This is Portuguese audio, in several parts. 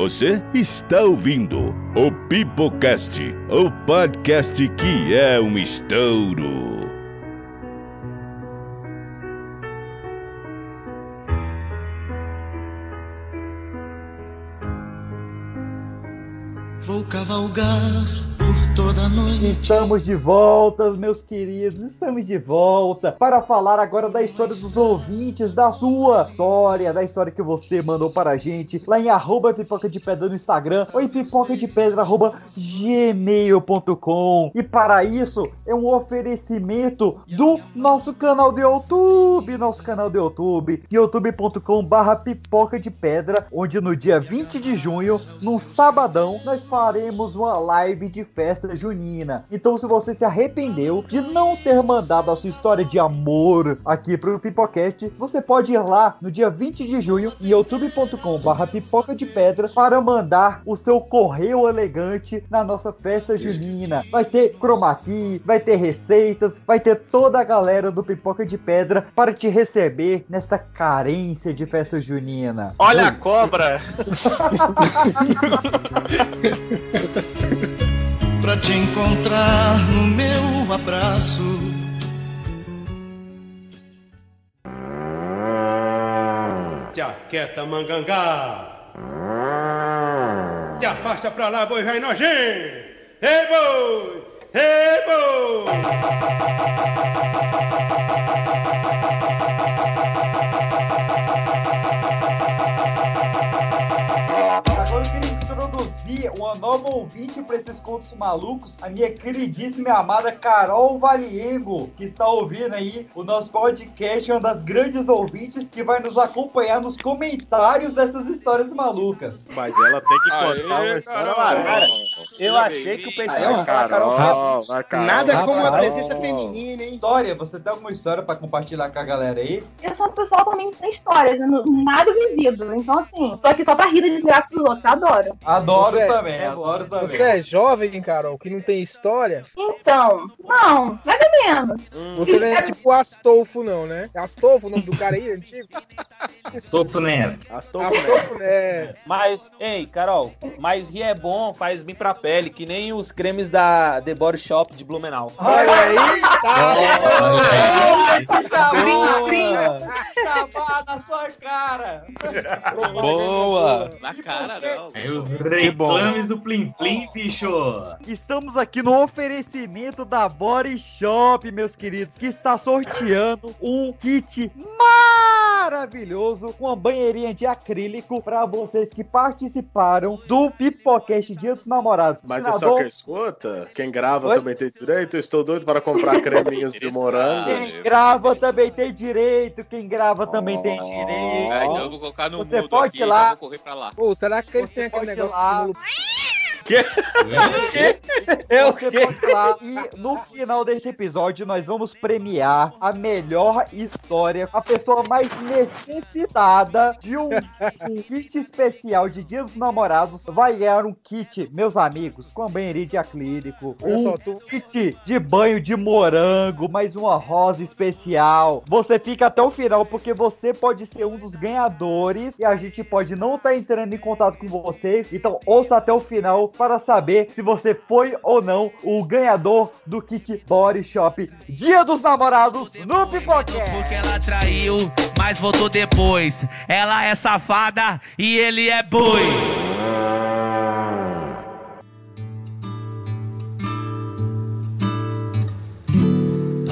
Você está ouvindo o Pipocast, o podcast que é um estouro. Vou cavalgar toda noite. Estamos de volta, meus queridos. Estamos de volta para falar agora da história dos ouvintes, da sua história, da história que você mandou para a gente lá em arroba pipoca de pedra no Instagram ou em pipoca de pedra arroba gmail.com. E para isso é um oferecimento do nosso canal do YouTube, nosso canal do YouTube, youtube.com barra pipoca de pedra, onde no dia 20 de junho, num sabadão, nós faremos uma live de festa junina. Então, se você se arrependeu de não ter mandado a sua história de amor aqui pro Pipocast, você pode ir lá no dia 20 de junho em youtube.com/barra pipoca de pedra para mandar o seu correio elegante na nossa festa junina. Vai ter chroma key, vai ter receitas, vai ter toda a galera do Pipoca de Pedra para te receber nesta carência de festa junina. Olha a cobra! Pra te encontrar no meu abraço. Jaqueta mangangá. Te afasta pra lá, boi vai nojento. Ei, boi! Boi! Agora eu queria introduzir uma nova ouvinte para esses contos malucos, a minha queridíssima e amada Carol Valiengo, que está ouvindo aí o nosso podcast, uma das grandes ouvintes que vai nos acompanhar nos comentários dessas histórias malucas. Mas ela tem que Aê, contar uma história Carol. maluca. Eu achei que o pessoal ia falar Carol, Carol. vai, Carol. Nada como a presença feminina, hein? História, você tem alguma história para compartilhar com a galera aí? Eu sou uma pessoa também sem histórias, nada vivido. Então, assim, tô aqui só pra rir de graça pros outros, adoro. Adoro Você- também, adoro também. Você é jovem, Carol, que não tem história? Então, não, mais ou menos. Você não é tipo Astolfo, não, né? É Astolfo o nome do cara aí, antigo? Estofo Nero. Astolfo, né? Astolfo, né? Mas, ei, Carol, mas rir é bom, faz bem pra pele, que nem os cremes da The Body Shop de Blumenau. Olha aí, tá. Chamar na sua cara! Boa! Na cara, não. É os reclames do Plim Plim, bicho. Estamos aqui no oferecimento da Body Shop, meus queridos, que está sorteando um kit maravilhoso com uma banheirinha de acrílico para vocês que participaram do Pipocast Dia dos Namorados. Mas é só que escuta, quem grava Oi? também tem direito. Eu estou doido para comprar creminhos de morango. Quem grava também tem direito, quem grava também tem direito. É, então eu vou colocar no Você pode aqui ir lá. vou correr pra lá. Pô, será que eles têm aquele negócio lá. que simula... É o que lá. E no final desse episódio nós vamos premiar a melhor história, a pessoa mais necessitada de um, um kit especial de Dia dos Namorados vai ganhar um kit, meus amigos, com banheirinha de acrílico, um só, tu... kit de banho de morango, mais uma rosa especial. Você fica até o final porque você pode ser um dos ganhadores e a gente pode não estar entrando em contato com vocês. Então ouça até o final para saber se você foi ou não o ganhador do kit Body Shop Dia dos Namorados no Pipocast. Porque ela traiu, mas voltou depois. Ela é safada e ele é boi.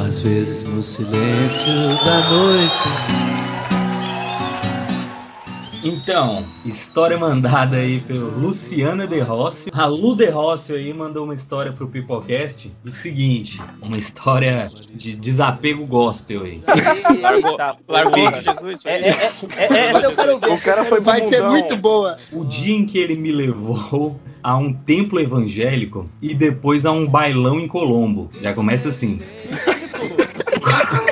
Às vezes no silêncio da noite. Então, história mandada aí pelo Luciana De Rossio. A Lu De Rossio aí mandou uma história pro Pipocast do seguinte: uma história de desapego gospel aí. Largou, Tá, largou de Jesus. É, é, é, é, essa eu quero ver. O cara foi Vai ser muito boa. O dia em que ele me levou a um templo evangélico e depois a um bailão em Colombo. Já começa assim.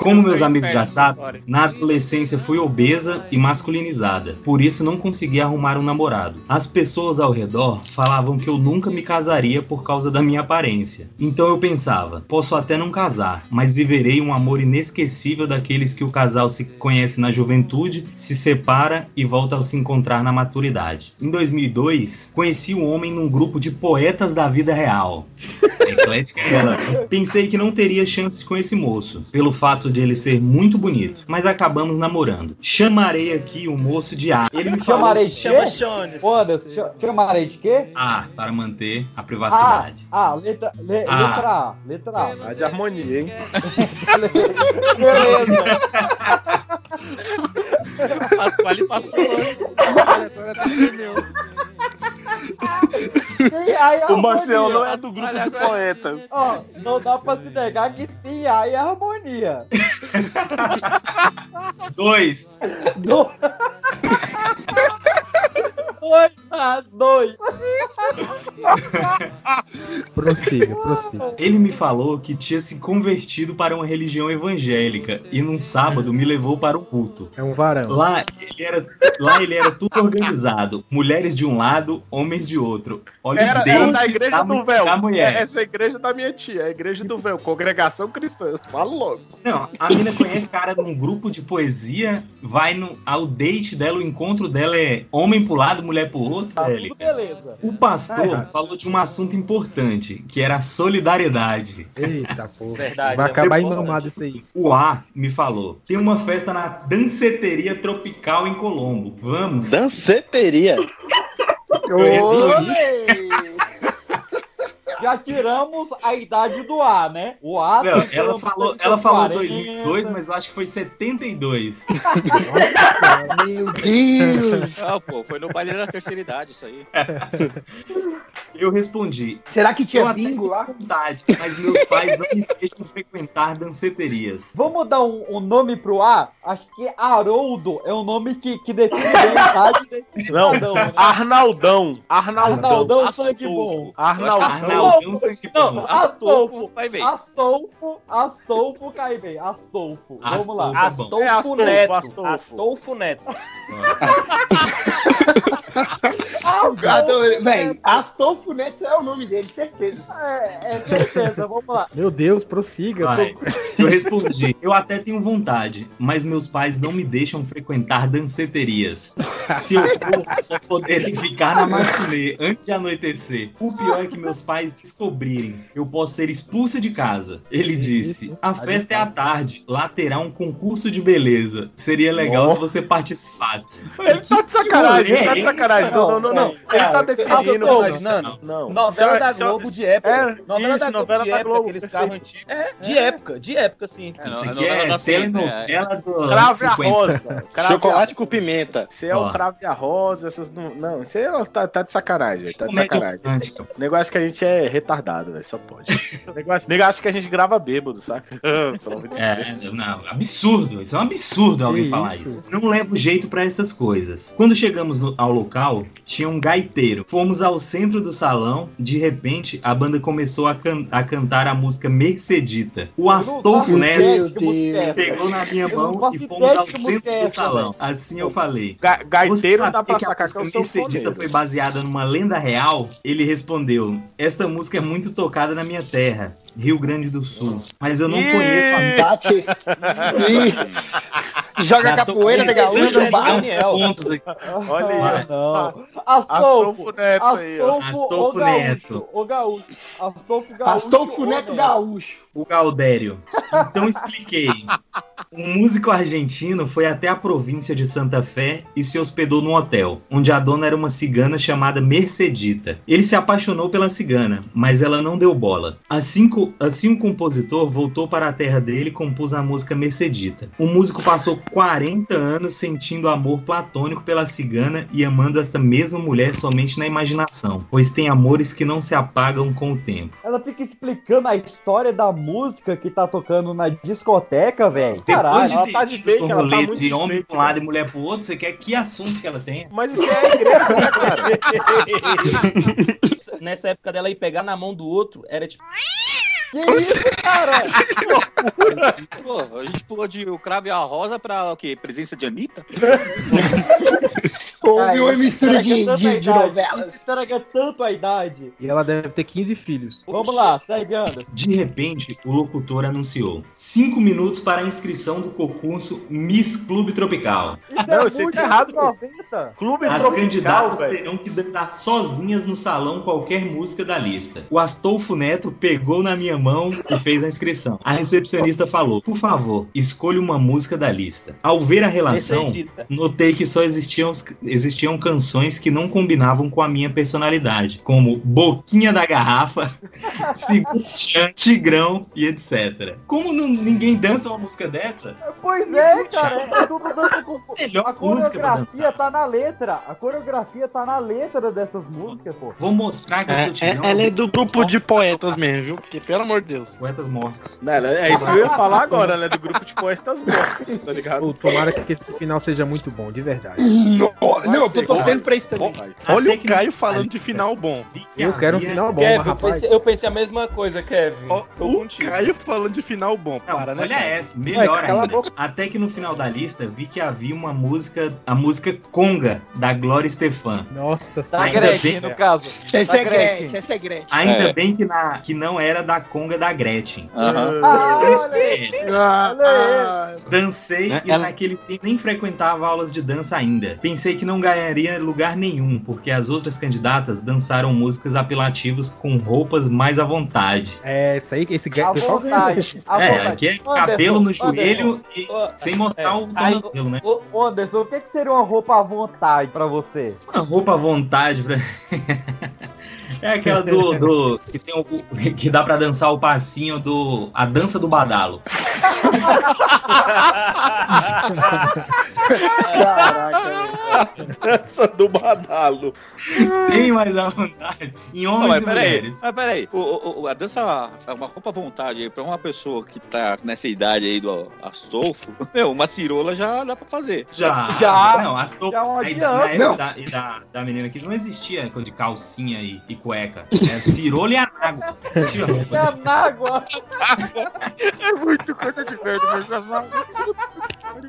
Como meus amigos já sabem, na adolescência fui obesa e masculinizada. Por isso não consegui arrumar um namorado. As pessoas ao redor falavam que eu nunca me casaria por causa da minha aparência. Então eu pensava, posso até não casar, mas viverei um amor inesquecível daqueles que o casal se conhece na juventude, se separa e volta a se encontrar na maturidade. Em 2002, conheci o homem num grupo de poetas da vida real. Eclética é ela. Pensei que não teria chance com esse moço, pelo fato de ele ser muito bonito, mas acabamos namorando. Chamarei aqui o moço de A. Ele me falou Chamarei de Chama quê? Foda-se, cha- chamarei de quê? A para manter a privacidade. ah, letra, le- Ah. letra A, letra A. Tá de harmonia, hein? Beleza. Pascoal passou agora tá O Marcelo harmonia. não é do grupo de poetas. Ó, não dá pra se negar que tem A e harmonia. Dois. Do... Dois a dois. Prossiga, prossiga. Ele me falou que tinha se convertido para uma religião evangélica e num sábado me levou para o culto. É um varão. Lá ele era, lá ele era tudo organizado. Mulheres de um lado, homens de outro. Olha Era, o era da igreja da, do véu. da mulher. É, essa igreja da minha tia, a igreja do véu, congregação cristã. Fala logo. Não, a mina conhece cara num grupo de poesia, vai no, ao date dela, o encontro dela é homem pro lado, mulher pro outro. Tá velho. tudo beleza. O pastor errado. falou de um assunto importante, que era a solidariedade. Eita, porra. Verdade, Vai é acabar muito emamado isso aí. O A me falou: tem uma festa na danceteria tropical em Colombo. Vamos. Danceteria. Já tiramos a idade do A, né? O A. Não, ela falou, ela falou 40. 2002, mas eu acho que foi 72. Meu Deus. Não, pô, foi no baile da terceira idade isso aí. Eu respondi: Será que tinha bingo lá? vontade, mas meus pais não me deixam frequentar danceterias. Vamos dar um, um nome pro A? Acho que Haroldo é um nome que, que define a idade desse Não, cidadão, né? Arnaldão. Arnaldão. Arnaldão sangue bom. Arnaldão. Arnaldão sangue Não. Astolfo. Vai bem. Astolfo. Astolfo cai bem. Astolfo. Vamos lá. Astolfo. É Astolfo Astolfo, Neto. Astolfo. Astolfo Neto. Adorei. Véi, Astolfo Neto é o nome dele, certeza. É, é certeza. Vamos lá. Meu Deus, prossiga. Vai. Tô- Eu respondi: eu até tenho vontade, mas meus pais não me deixam frequentar danceterias. Se eu for, só poderem ficar na matinê antes de anoitecer. O pior é que meus pais descobrirem, eu posso ser expulsa de casa. Ele disse: a festa é à tarde, lá terá um concurso de beleza. Seria legal Nossa. se você participasse. Ele tá de sacanagem, ele tá de hein? sacanagem. Não, não, não, não. Ele tá definindo. tô mas-. Não. Novela é- da é- Globo de época. É, novela isso, da Globo novela de da época, Globo, aqueles carros antigos. É, de época, de época, sim. É, Isso não, aqui novela é né? telenovela do Crave a 50. rosa. Crave Chocolate a... com pimenta. Você é o Ó. crave a rosa, essas não. Não, isso aí é- tá, tá de sacanagem, velho. Tá de sacanagem. O negócio que a gente é retardado, velho. Só pode. O negócio, que a gente grava bêbado, saca? Pelo amor de Deus. É, não, absurdo. Isso é um absurdo alguém falar isso? Não levo jeito pra essas coisas. Quando chegamos no- ao local, tinha um gaiteiro. Fomos ao centro do salão. De repente, a banda começou a, can- a cantar a música Mercedita. O Astolfo Neto é essa? pegou na minha mão e fomos ao música centro do salão. Assim eu falei. Ga- Gaiteiro dá pra que a sacar que música seu Mercedita foi baseada numa lenda real? Ele respondeu: Esta música é muito tocada na minha terra, Rio Grande do Sul. Mas eu não Ih! conheço a Bate. Ih. Joga capoeira da gaúcha a aqui. Olha aí, não. Astolfo Astolfo. Neto aí, ó. Astolfo, Astolfo o gaúcho. Neto. O gaúcho. Astolfo gaúcho. Astolfo o Neto Gaúcho. O Galdério. Então expliquei. Um músico argentino foi até a província de Santa Fé e se hospedou num hotel, onde a dona era uma cigana chamada Mercedita. Ele se apaixonou pela cigana, mas ela não deu bola. Assim, assim o compositor voltou para a terra dele e compôs a música Mercedita. O músico passou 40 anos sentindo amor platônico pela cigana e amando essa mesma mulher somente na imaginação, pois tem amores que não se apagam com o tempo. Ela fica explicando a história da música que tá tocando na discoteca, velho. Caralho. de ela ter tá de ela tá muito de homem pra um lado e mulher pro outro, você quer que assunto que ela tenha? Mas isso é a igreja, né, cara? Nessa época dela ir pegar na mão do outro, era tipo. Que isso, cara? Pô, a gente pulou de o cravo e a rosa pra o quê? Presença de Anitta? Houve uma mistura de, Estraga de, de idade, novelas. Estraga tanto a idade. E ela deve ter 15 filhos. Vamos lá, segue, Anderson. De repente, o locutor anunciou: cinco minutos para a inscrição do concurso Miss Clube Tropical. Não, isso tá errado, pô. 90. Clube As tropical, candidatas velho. terão que dançar sozinhas no salão qualquer música da lista. O Astolfo Neto pegou na minha mão e fez a inscrição. A recepcionista falou: Por favor, escolha uma música da lista. Ao ver a relação, notei que só existiam, existiam canções que não combinavam com a minha personalidade, como Boquinha da Garrafa, Segundinha, Tigrão e etc. Como não- ninguém dança uma música dessa? Pois é, cara. É tudo dança com... Melhor A música pra coreografia tá na letra. A coreografia tá na letra dessas músicas, pô. Vou mostrar que eu É, sou é- Tigrão. ela é do grupo de poetas mesmo, viu? Porque, pelo amor de Deus. Poetas mortos. Não, ela- é isso que eu ia falar agora, ela é do grupo de poetas mortos, tá ligado? Pô, tomara que esse final seja muito bom, de verdade. Não, eu tô torcendo pra isso também. Olha o Caio falando de final bom. Eu quero um final bom, Kevin, eu rapaz. pensei, eu pensei a mesma coisa, Kevin. O contigo. Caio falando de final bom. Não, Para, né? olha essa, melhor ainda. Até que no final da lista vi que havia uma música, a música Conga, da Glória Estefan. Nossa Da Ainda Gretchen, bem- no caso. Essa é Gretchen, essa é Gretchen. Ainda É. bem que, na, que não era da Conga da Gretchen. Aham. Ah, Ah, ah, dancei Né, e ela- naquele tempo nem frequentava aulas de dança ainda. Pensei que não ganharia lugar nenhum, porque as outras candidatas dançaram músicas apelativas com roupas mais à vontade. É, isso aí, esse À pessoal vontade. É, vontade. aqui é Anderson, cabelo no Anderson, joelho e Ô, sem mostrar é, o tornozelo, né? Ô, Anderson, o que, que seria uma roupa à vontade pra você? Uma roupa à vontade pra... É aquela do, do que tem o, que dá pra dançar o passinho do a dança do badalo. Dança do badalo. Tem mais à vontade em Não, homens mas e peraí, mulheres. mas peraí. O, o- a dança, uma roupa à vontade aí pra uma pessoa que tá nessa idade aí do Astolfo, meu, uma cirola já dá pra fazer. Já, Já, não, as to- já é aí da- na Não. da, da, da menina que não existia coisa de calcinha e, e cueca. É cirola e roupa. É na água. É muito de verde, mas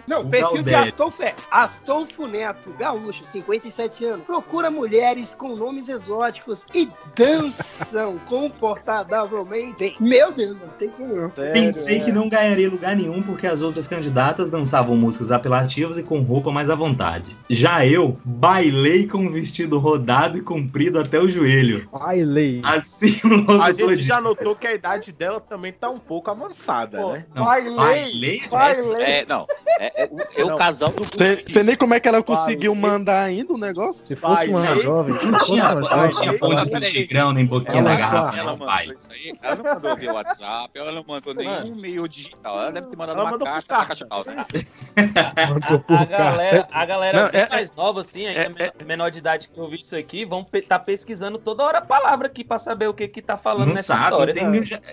Não, o perfil de. Astolfo é Astolfo Neto, gaúcho, 57 anos. Procura mulheres com nomes exóticos e dançam comportadavelmente. bem. Meu Deus, não tem como não. Pensei que não ganharia lugar nenhum porque as outras candidatas dançavam músicas apelativas e com roupa mais à vontade. Já eu bailei com um vestido rodado e comprido até o joelho. Bailei. Assim o locutor A gente já notou que a idade dela também tá um pouco avançada, Pô, né? Não, bailei. bailei? Bailei. É, não. É, é é o Não. casal do Você nem como é que ela conseguiu mandar ainda o negócio? Se fosse uma jovem, Não tinha, não tinha ponte do tigrão nem boquinha da é garrafa Ela mandou isso aí. Ela não mandou via WhatsApp, ela não mandou nenhum meio digital. Ela deve ter mandado Ela uma carta carta. caixa mandou A galera, a galera Não, bem é- mais nova, assim, ainda é- men- menor de idade que ouviu isso aqui, vão estar pesquisando toda hora a palavra aqui pra saber o que que tá falando nessa história.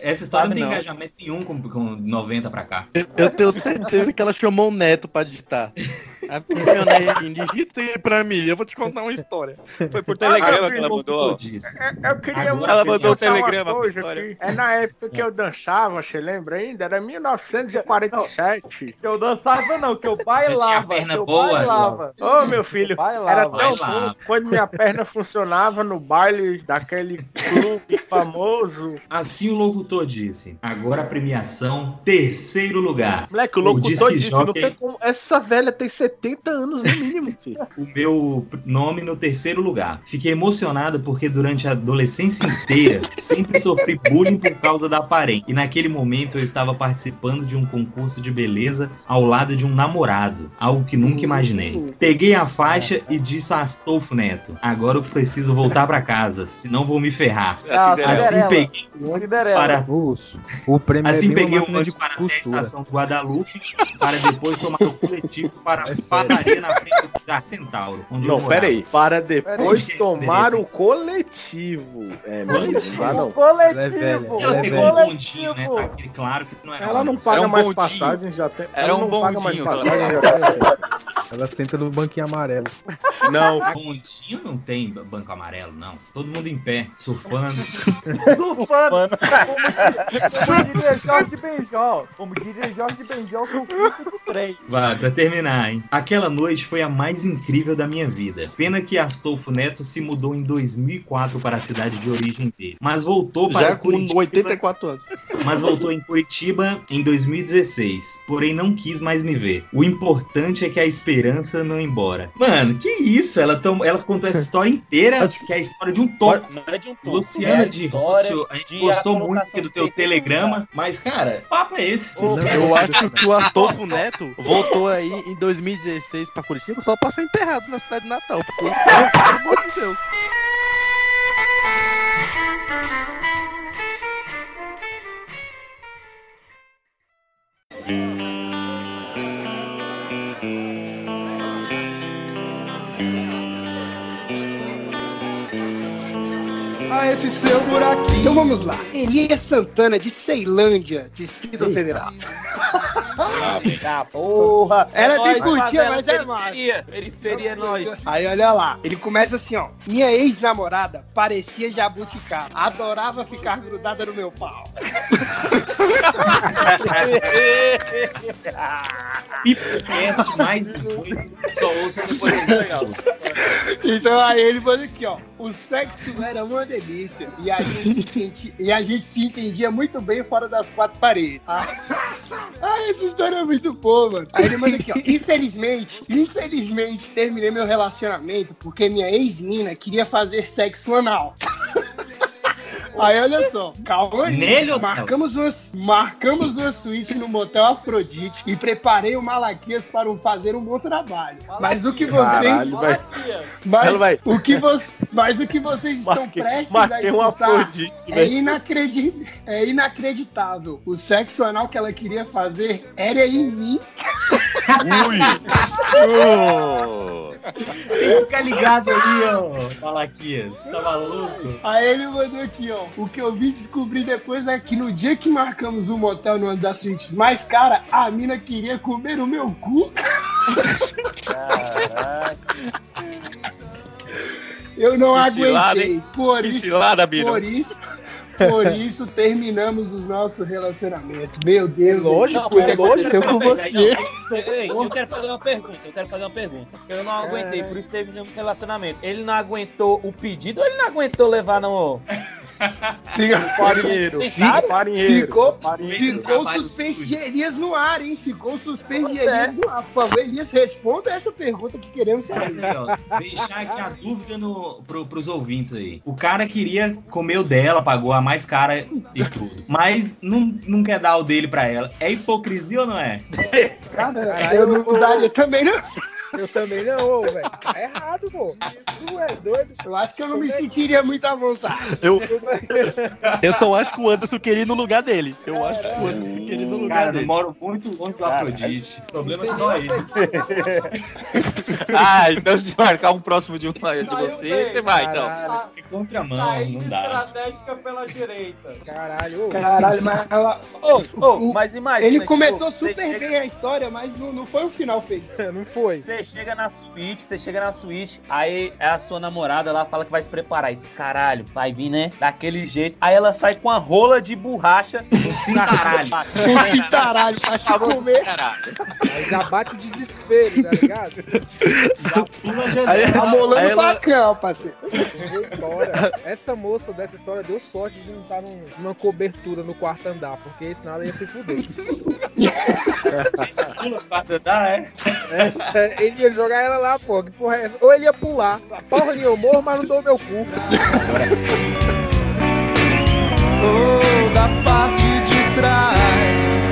essa história não tem não. engajamento nenhum com, com 90 pra cá. Eu, eu tenho certeza que ela chamou o Neto pra digitar. A netinho, digita aí pra mim, eu vou te contar uma história. Foi por telegrama assim, que ela O mandou. locutor disse. É, Eu queria Agora ela mandou uma telegrama pra coisa história. aqui. É na época que eu dançava, você lembra ainda? Era 1947. Que eu dançava não, que eu bailava. perna que eu boa, bailava. Ô, meu filho, Bailava. era tão bom quando minha perna funcionava no baile daquele clube famoso. Assim o locutor disse. Agora a premiação, terceiro lugar. Moleque, o O locutor disque disse, não tem como... Essa velha tem 70 anos no mínimo, filho. O meu nome no terceiro lugar. Fiquei emocionado porque durante a adolescência inteira sempre sofri bullying por causa da aparência. E naquele momento eu estava participando de um concurso de beleza ao lado de um namorado. Algo que nunca imaginei. Peguei a faixa e disse a Astolfo Neto: Agora eu preciso voltar pra casa, senão vou me ferrar. Ah. Assim peguei o ônibus para Urso. O prêmio Assim é bem peguei de ônibus para até a estação do Guadalupe para depois tomar o coletivo para É passaria na frente do Jardim Centauro. Não, morava. pera aí. Para depois Peraí. tomar o coletivo. É, meu Deus, não. Coletivo! Ela pegou um bondinho, né? Tá aquele claro que não era Ela não paga Era um mais bondinho. passagem, já tem. Era ela um não paga mais bondinho passagem, já tem. Ela senta no banquinho amarelo. Não. Bondinho não tem banco amarelo, não. Todo mundo em pé, surfando. Surfando. Como diria Jorge Benjol. Como diria Jorge Benjol, filho do trem. Vai, pra terminar, hein? Aquela noite foi a mais incrível da minha vida. Pena que Astolfo Neto se mudou em 2004 para a cidade de origem dele. Mas voltou para Já com Curitiba. 84 anos. Mas voltou em Curitiba em 2016. Porém, não quis mais me ver. O importante é que a esperança não ia embora. Mano, que isso? Ela, tom... ela contou essa história inteira, que é a história de um. Não é de um. Luciana É de Rússio, a gente de gostou muito do teu telegrama, mas, cara, papo é esse? Eu acho que o Astolfo Neto voltou aí em 2016 pra Curitiba só pra ser enterrado na cidade de Natal. Porque, pelo amor de Deus. a esse seu buraquinho. Então vamos lá. Elias Santana, de Ceilândia, Distrito Federal. Ah, porra! Ela é nóis, bem curtinha, mas é massa. periferia, Periferia é nóis. Aí olha lá, ele começa assim, ó. Minha ex-namorada parecia jabuticaba. Adorava ficar grudada no meu pau. Pipocast mais 18, só ouço depois. Então aí ele falou aqui, ó. O sexo era uma delícia. E a gente se, senti- e a gente se entendia muito bem fora das quatro paredes. Ah, ah, história é muito boa, mano. Aí ele manda aqui, ó. Infelizmente, infelizmente, terminei meu relacionamento porque minha ex-mina queria fazer sexo anal. Aí olha só, calma aí. Nele marcamos uma, marcamos uma suíte no motel Afrodite e preparei o Malaquias para um- fazer um bom trabalho. Mas o que vocês. Caralho. Mas, vai- o que vo- mas o que vocês estão Marquei- prestes marquei a um escutar Afrodite, é, inacredi- é inacreditável. O sexo anal que ela queria fazer era em mim. Ui! Tem que ficar ligado ali, ó, Malaquias. Tá maluco? Aí ele mandou aqui, ó. O que eu vim descobrir depois é que no dia que marcamos um motel numa das suítes mais cara, a mina queria comer o meu cu. Eu não aguentei. hein? Por isso, por isso, por isso terminamos os nossos relacionamentos. Meu Deus, Lógico, isso foi o que é lógico. aconteceu com você. Eu quero fazer uma pergunta, eu quero fazer uma pergunta. Eu não aguentei, por isso teve um relacionamento. Ele não aguentou o pedido ou ele não aguentou levar no. Fica, Farinheiro, Tentado? farinheiro. Ficou, farinheiro. ficou suspense sujo. de Elias no ar, hein? Ficou suspense é. Elias no ar. Por favor, Elias, responda essa pergunta que queremos saber. aí, ó, deixar aqui a dúvida no, pro, pros ouvintes aí. O cara queria comer o dela, pagou a mais cara e tudo. Mas não, não quer dar o dele pra ela. É hipocrisia ou não é? Cara, eu não daria também, não. Eu também não, velho. Tá errado, pô. Tu é doido. Eu acho que eu não me sentiria muito à vontade. Eu, eu só acho que o Anderson queria ir no lugar dele. Eu acho que o Anderson queria ir no lugar Cara, eu dele. moro muito longe do Afrodite. O problema é só ele. Ah, então se marcar um próximo de, uma, de você, você vai, então. É contramão, não dá. Estratégica pela direita. Caralho, ô. Caralho, mas ela- Ô, ô, mas imagina. ele começou super chega- bem a história, mas não, não foi o final feio. Não foi. Você chega na suíte, você chega na suíte, aí a sua namorada lá fala que vai se preparar. E tu, caralho, vai vir, né? Daquele jeito. Aí ela sai com a rola de borracha. Caralho. Um citaralho pra te comer. Aí já bate o desespero, tá ligado? Aí, Aí amolando o ela- facão, parceiro. Essa moça dessa história deu sorte de não estar num- numa cobertura no quarto andar, porque senão ela ia se fuder. Pula pra andar, é? Essa- ele ia jogar ela lá, pô. Que porra é essa? Ou ele ia pular. Porra nenhuma, eu morro, mas não dou meu cu. Ou da parte de trás.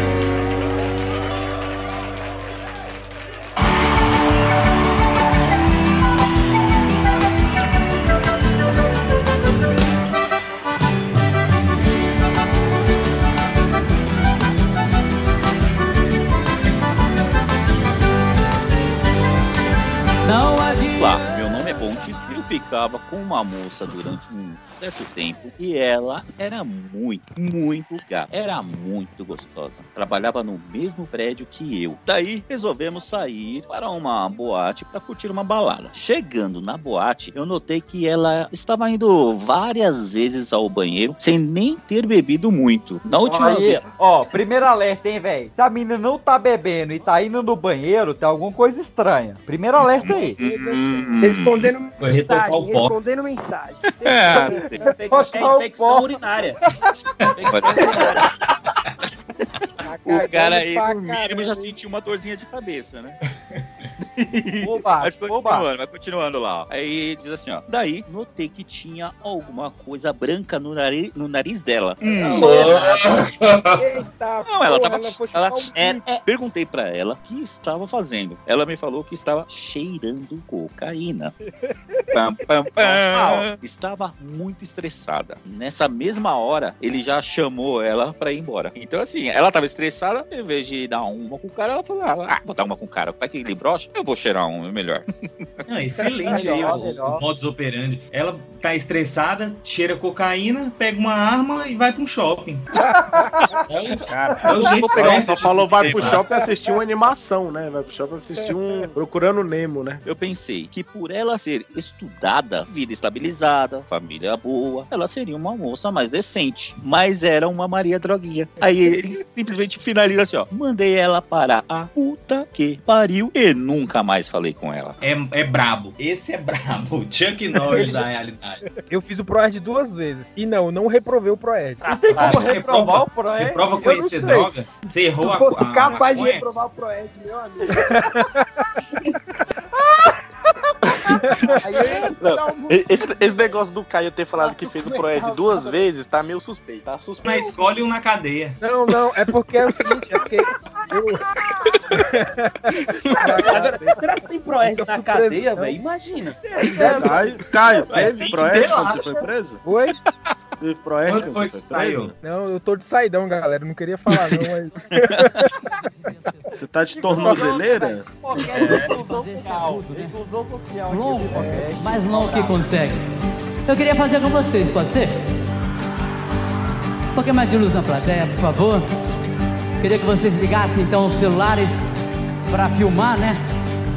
Ficava com uma moça durante um certo tempo e ela era muito, muito gata. Era muito gostosa. Trabalhava no mesmo prédio que eu. Daí resolvemos sair para uma boate para curtir uma balada. Chegando na boate, eu notei que ela estava indo várias vezes ao banheiro sem nem ter bebido muito. Na última Aí, vez. ó, primeiro alerta, hein, velho? Se a menina não tá bebendo e tá indo no banheiro, tem alguma coisa estranha. Primeiro alerta aí. Respondendo Vai retocar o mensagem, pó. Respondendo mensagem. É, Botar o infecção pó. urinária. o cara aí, no mínimo, já sentiu uma dorzinha de cabeça, né? Oba, Mas continuando, vai continuando lá. ó. Aí diz assim, ó. Daí, notei que tinha alguma coisa branca no nariz, no nariz dela. Eita, Não, ela porra, tava. ela- um é, é. Perguntei pra ela o que estava fazendo. Ela me falou que estava cheirando cocaína. Pam, pam, pam. Estava muito estressada. Nessa mesma hora, ele já chamou ela pra ir embora. Então, assim, ela tava estressada, em vez de dar uma com o cara, ela falou: Ah, vou dar uma com o cara. Vai que ele brocha, eu vou cheirar um, é melhor. Não, excelente aí Melhor, o, o modus operandi. Ela tá estressada, cheira cocaína, pega uma arma e vai pra um shopping. Cara, É o jeito Só- certo Só falou vai pro shopping assistir uma animação, né? Vai pro shopping assistir um Procurando Nemo, né? Eu pensei que por ela ser estudada, vida estabilizada, família boa, ela seria uma moça mais decente. Mas era uma Maria Droguinha. Aí ele simplesmente finaliza assim, ó. Mandei ela para a puta que pariu e nunca mais falei com ela. É, é brabo. Esse é brabo. Chuck Norris da realidade. Eu fiz o Proerd duas vezes. E não, não reprovei o Proerd. Não tem como reprovar o Você Proerd. prova Eu não conhecer droga? Você errou Se a fosse a capaz de reprovar o Proed, meu amigo. E- Esse, esse negócio do Caio ter falado que fez o Proed duas vezes tá meio suspeito. Tá Mas suspeito. escolhe um na cadeia. Não, não, é porque é o seguinte, é porque. Agora, será que tem Nunca na cadeia, não. velho? Imagina. Caio, Caio Vai, teve Proed quando você foi preso? Oi? Proed Quando quando foi que preso? saiu? Não, eu tô de saidão, galera. Não queria falar, não, mas... Você tá de tornozeleira? Social. Social. aqui Longo, mais longo que consegue. Eu queria fazer com vocês, pode ser? Um pouquinho mais de luz na plateia, por favor. Queria que vocês ligassem então os celulares para filmar, né?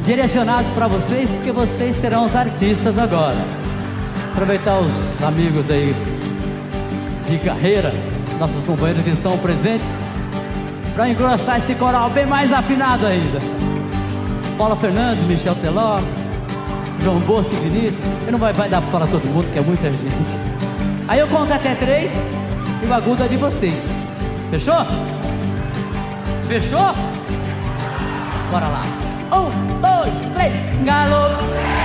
Direcionados para vocês, porque vocês serão os artistas agora. Aproveitar os amigos aí de carreira, nossos companheiros que estão presentes, para engrossar esse coral bem mais afinado ainda. Paula Fernandes, Michel Teló, João Bosco e Vinícius. Eu não vai, vai dar pra falar todo mundo, que é muita gente. Aí eu conto até três e o agudo é de vocês. Fechou? Fechou? Bora lá. Um, dois, três, galo!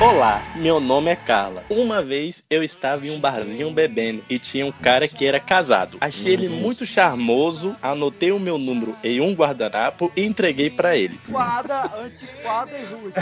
Olá, meu nome é Carla. Uma vez eu estava em um barzinho bebendo e tinha um cara que era casado. Achei ele muito charmoso, anotei o meu número em um guardanapo e entreguei pra ele. Quadra, antiquada e rude.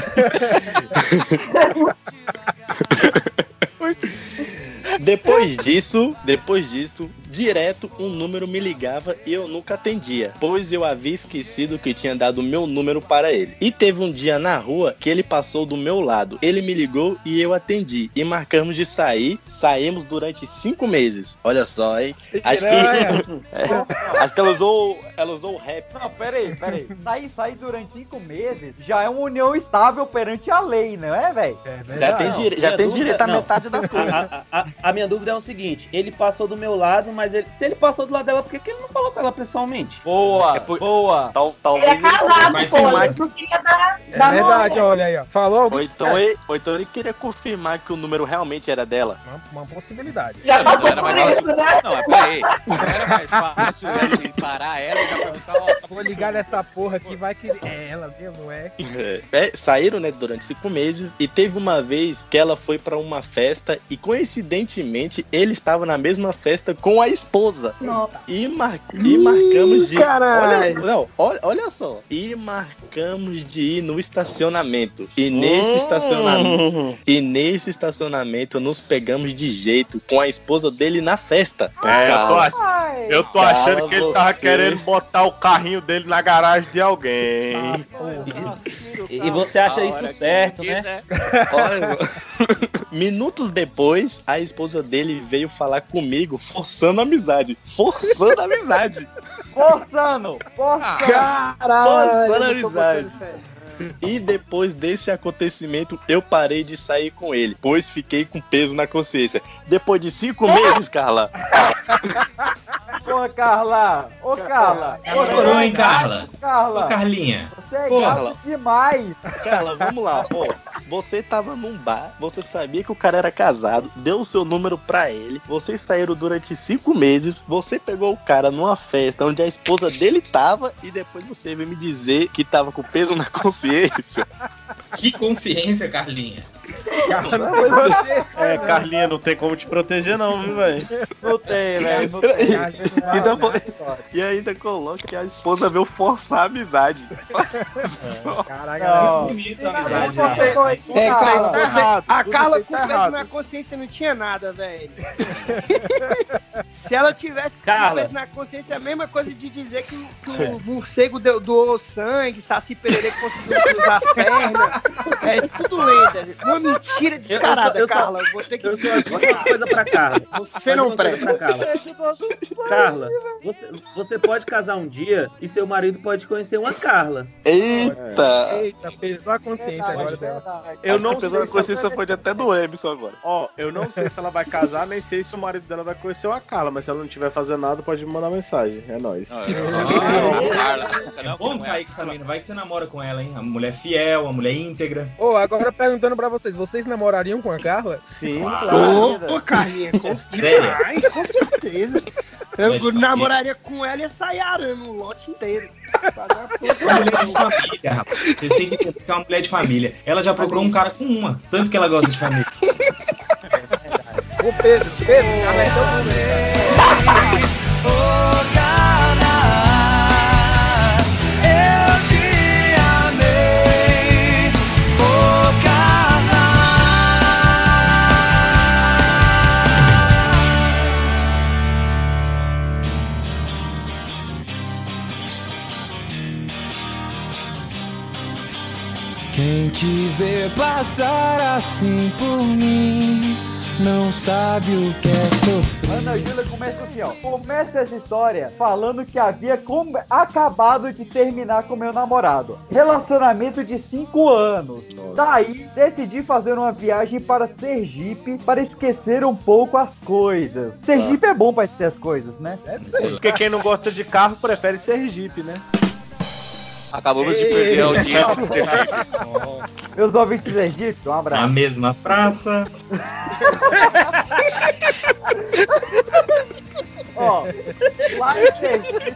Depois disso, depois disso, direto um número me ligava e eu nunca atendia, pois eu havia esquecido que tinha dado meu número para ele. E teve um dia na rua que ele passou do meu lado. Ele me ligou e eu atendi. E marcamos de sair. Saímos durante cinco meses. Olha só, hein? Acho que, É, acho que ela usou, ela usou o rap. Não, peraí, peraí. Sair, sair durante cinco meses já é uma união estável perante a lei, não é, velho? Já tem, dire... já tem dúvida- direito a não. metade das coisas. A, a- a- a minha dúvida é o seguinte: ele passou do meu lado, mas ele- se ele passou do lado dela, por que, que ele não falou com ela pessoalmente? Boa, boa. Tal, Ele é ele casado, vai pô. filmar Ele não queria dar, É dar verdade, olha aí, ó. Falou Ou então, ele, ou então ele queria confirmar que o número realmente era dela. uma, uma possibilidade. Já Não, passou era por mais isso, né? Não, é peraí. Não era mais fácil ele parar ela e já perguntar, ó, Vou ligar nessa porra aqui, vai que é ela mesmo, não é? É, saíram, né, durante cinco meses e teve uma vez que ela foi pra uma festa e coincidentemente ele estava na mesma festa com a esposa. Nossa. E, mar... e marcamos de. caralho. Olha, não, olha, olha só. E marcamos de ir no estacionamento. E nesse estacionamento. E nesse estacionamento nos pegamos de jeito com a esposa dele na festa. É, eu tô, ach... Eu tô Cala achando que ele tava você. querendo botar o carrinho dele na garagem de alguém. tiro, E, e você acha A isso certo, ele né? Olha, minutos depois, a esposa dele veio falar comigo, forçando a amizade. Forçando a amizade. Forçando! Forçando! Forçando a amizade. E depois desse acontecimento, eu parei de sair com ele, pois fiquei com peso na consciência. Depois de cinco meses, Carla. Ô, Carla! Ô, Carla! Ô, Demorou, hein, Carla? Carla! Ô, Carlinha. Você é Pô, Carla. demais! Carla, vamos lá. Ó, você tava num bar, você sabia que o cara era casado, deu o seu número pra ele, vocês saíram durante cinco meses, você pegou o cara numa festa onde a esposa dele tava e depois você veio me dizer que tava com peso na consciência. Que consciência, Carlinha. É, Carlinha, não tem como te proteger, não, viu, velho? Não tem, velho. Não tem. E, ainda, e ainda coloca que a esposa veio forçar a amizade. Caraca, Não. muito bonito a amizade. você foi- É, Carla, você- você- errado, a Carla você com tá na consciência não tinha nada, velho. Se ela tivesse com Carla. peso na consciência, é a mesma coisa de dizer que, o- que o morcego deu, doou sangue, Saci Pereira conseguiu cruzar as pernas. É tudo lenda. Uma mentira descarada, eu só- Carla. Eu vou ter que Eu só digo uma coisa pra Carla. Você não Uma presta. pra Carla. Carla, você, você pode casar um dia e seu marido pode conhecer uma Carla. Eita! Eita, pesou a consciência agora dela. Eu Acho não sei na consciência pode até do Emerson agora. Ó, eu não sei se ela vai casar, nem sei se o marido dela vai conhecer uma Carla, mas se ela não estiver fazendo nada, pode me mandar mensagem. É nóis. É bom sair com essa menina. Vai que você namora com ela, hein? A mulher fiel, a mulher íntegra. Ô, agora perguntando pra vocês, vocês namorariam com a Carla? Sim, Ô, ô, Carlinha, com Sério? Ai, com certeza. Eu namoraria com ela e ia sair arando o lote inteiro. É uma mulher de família, rapaz. Vocês têm que que é uma mulher de família. Ela já procurou um cara com uma. Tanto que ela gosta de família. Ô, Pedro, Pedro, Carla é assim por mim não sabe o que é sofrer. Ana Júlia começa assim, ó. Começa essa história falando que havia com- acabado de terminar com meu namorado. Relacionamento de 5 anos. Daí, decidi fazer uma viagem para Sergipe para esquecer um pouco as coisas. Sergipe é bom para esquecer as coisas, né? Porque quem não gosta de carro prefere Sergipe, né? Acabamos de perder a audiência. Meus ouvintes Sergipe, um abraço. Na mesma praça. Ó, lá em Sergipe,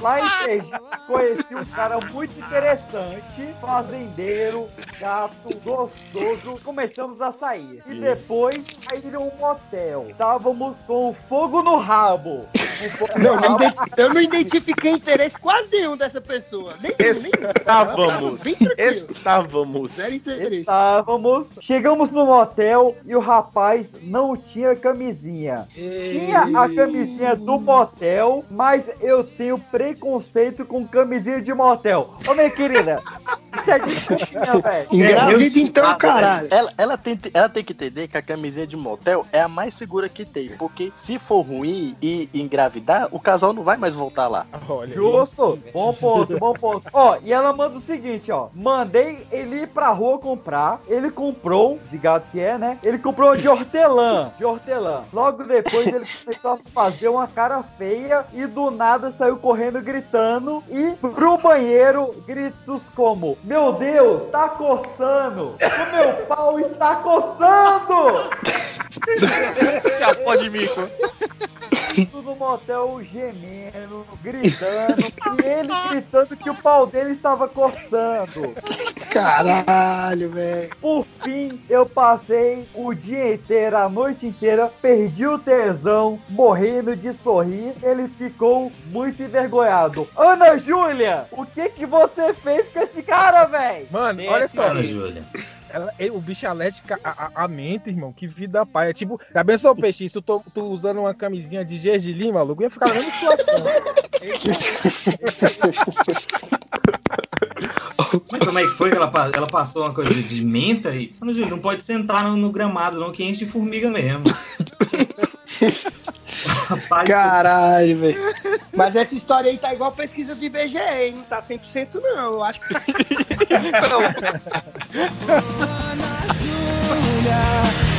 lá em Sergipe, conheci um cara muito interessante, fazendeiro, gato, gostoso. Começamos a sair. E depois sair um motel. Estávamos com fogo no rabo. Um fogo no rabo. eu não identifiquei interesse quase nenhum dessa pessoa. Estávamos. Estávamos. Zero interesse. Estávamos, chegamos no motel e o rapaz não tinha camisinha. Tinha a camisinha do motel, mas eu tenho preconceito com camisinha de motel. Ô, minha querida, isso é. Engravida então, caralho. Ela, ela, tem, ela tem que entender que a camisinha de motel é a mais segura que tem. Porque se for ruim e engravidar, o casal não vai mais voltar lá. Olha. Justo, bom ponto, bom ponto. Ó, e ela manda o seguinte, ó. Mandei ele ir pra rua comprar. Ele comprou, de gato que é, né? Ele comprou de hortelã, de hortelã. Logo depois ele começou a fazer uma cara feia e do nada saiu correndo gritando e pro banheiro gritos como: Meu Deus, tá coçando! O meu pau está coçando! Chapó de mico. Tudo no motel gemendo, gritando, e ele gritando que o pau dele estava coçando. Caralho, velho. Por fim, eu passei o dia inteiro, a noite inteira, perdi o tesão, morrendo de sorrir. Ele ficou muito envergonhado. Ana Júlia, o que que você fez com esse cara, velho? Mano, olha só. Ana Júlia. Ela, o bicho alérgico a, a, a mente, irmão. Que vida pai. É tipo, já pensou, peixe? Tu, tô- tu usando uma camisinha de gergelim, maluco, ia ficar mesma situação. Mas como é que foi que ela, ela passou uma coisa de menta e. Júlio, não pode sentar no, no gramado, não, que enche de formiga mesmo. Caralho, velho. Mas essa história aí tá igual pesquisa do IBGE, hein? Não tá 100% não. Eu acho que tá.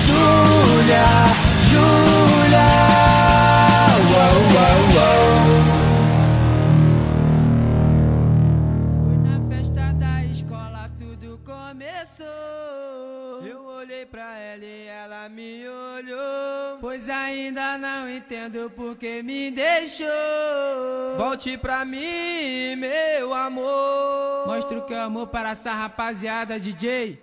Júlia, Júlia, uau, Pois ainda não entendo por que me deixou. Volte pra mim, meu amor. Mostra o que é amor para essa rapaziada, DJ.